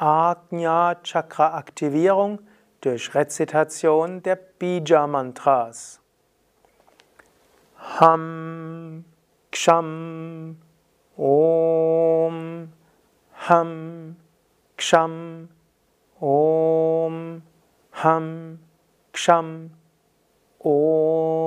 Ajna Chakra Aktivierung durch Rezitation der Bija Mantras. Ham Ksham Om Ham Ksham Om Ham Ksham Om